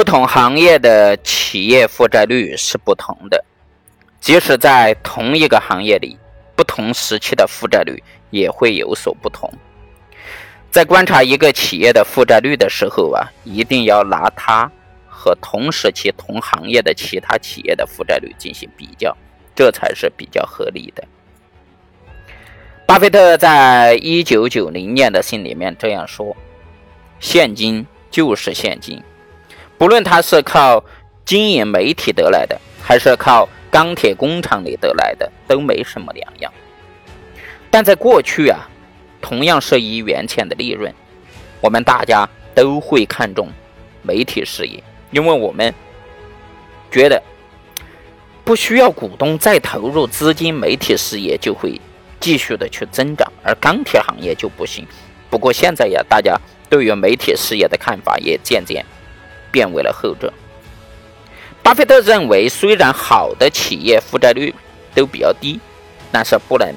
不同行业的企业负债率是不同的，即使在同一个行业里，不同时期的负债率也会有所不同。在观察一个企业的负债率的时候啊，一定要拿它和同时期同行业的其他企业的负债率进行比较，这才是比较合理的。巴菲特在一九九零年的信里面这样说：“现金就是现金。”不论他是靠经营媒体得来的，还是靠钢铁工厂里得来的，都没什么两样。但在过去啊，同样是一元钱的利润，我们大家都会看重媒体事业，因为我们觉得不需要股东再投入资金，媒体事业就会继续的去增长，而钢铁行业就不行。不过现在呀，大家对于媒体事业的看法也渐渐。变为了后者。巴菲特认为，虽然好的企业负债率都比较低，但是不能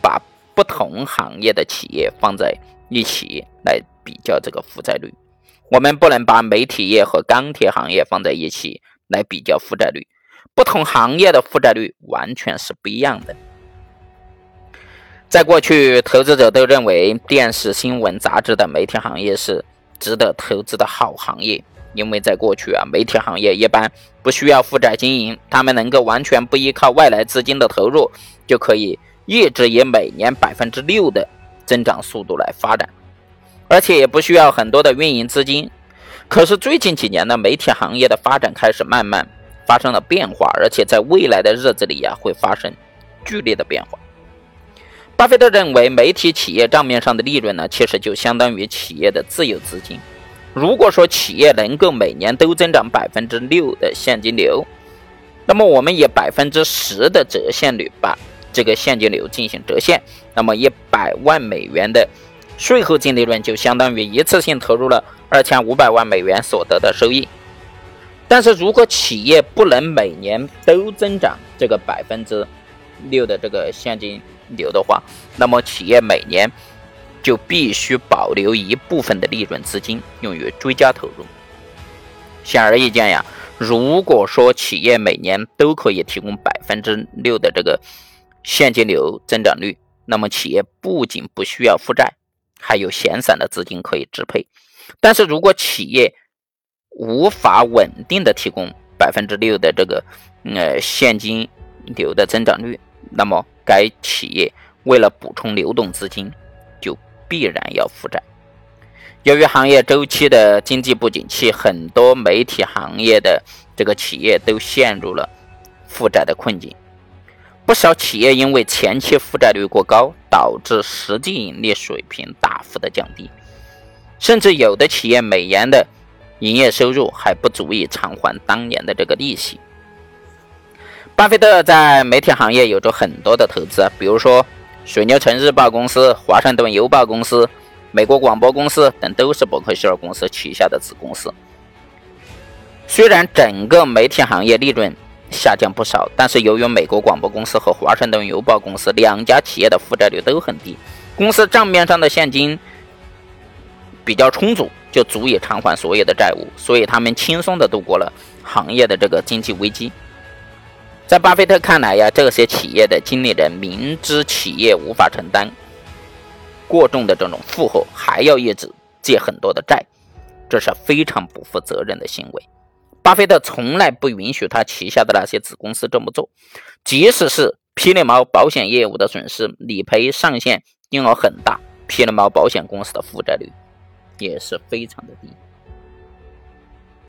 把不同行业的企业放在一起来比较这个负债率。我们不能把媒体业和钢铁行业放在一起来比较负债率。不同行业的负债率完全是不一样的。在过去，投资者都认为电视、新闻、杂志的媒体行业是值得投资的好行业。因为在过去啊，媒体行业一般不需要负债经营，他们能够完全不依靠外来资金的投入，就可以一直以每年百分之六的增长速度来发展，而且也不需要很多的运营资金。可是最近几年呢，媒体行业的发展开始慢慢发生了变化，而且在未来的日子里呀，会发生剧烈的变化。巴菲特认为，媒体企业账面上的利润呢，其实就相当于企业的自有资金。如果说企业能够每年都增长百分之六的现金流，那么我们以百分之十的折现率把这个现金流进行折现，那么一百万美元的税后净利润就相当于一次性投入了二千五百万美元所得的收益。但是如果企业不能每年都增长这个百分之六的这个现金流的话，那么企业每年。就必须保留一部分的利润资金用于追加投入。显而易见呀，如果说企业每年都可以提供百分之六的这个现金流增长率，那么企业不仅不需要负债，还有闲散的资金可以支配。但是如果企业无法稳定的提供百分之六的这个呃现金流的增长率，那么该企业为了补充流动资金。必然要负债。由于行业周期的经济不景气，很多媒体行业的这个企业都陷入了负债的困境。不少企业因为前期负债率过高，导致实际盈利水平大幅的降低，甚至有的企业每年的营业收入还不足以偿还当年的这个利息。巴菲特在媒体行业有着很多的投资，比如说。水牛城日报公司、华盛顿邮报公司、美国广播公司等都是伯克希尔公司旗下的子公司。虽然整个媒体行业利润下降不少，但是由于美国广播公司和华盛顿邮报公司两家企业的负债率都很低，公司账面上的现金比较充足，就足以偿还所有的债务，所以他们轻松的度过了行业的这个经济危机。在巴菲特看来呀，这些企业的经理人明知企业无法承担过重的这种负荷，还要一直借很多的债，这是非常不负责任的行为。巴菲特从来不允许他旗下的那些子公司这么做，即使是霹雳猫保险业务的损失理赔上限金额很大，霹雳猫保险公司的负债率也是非常的低。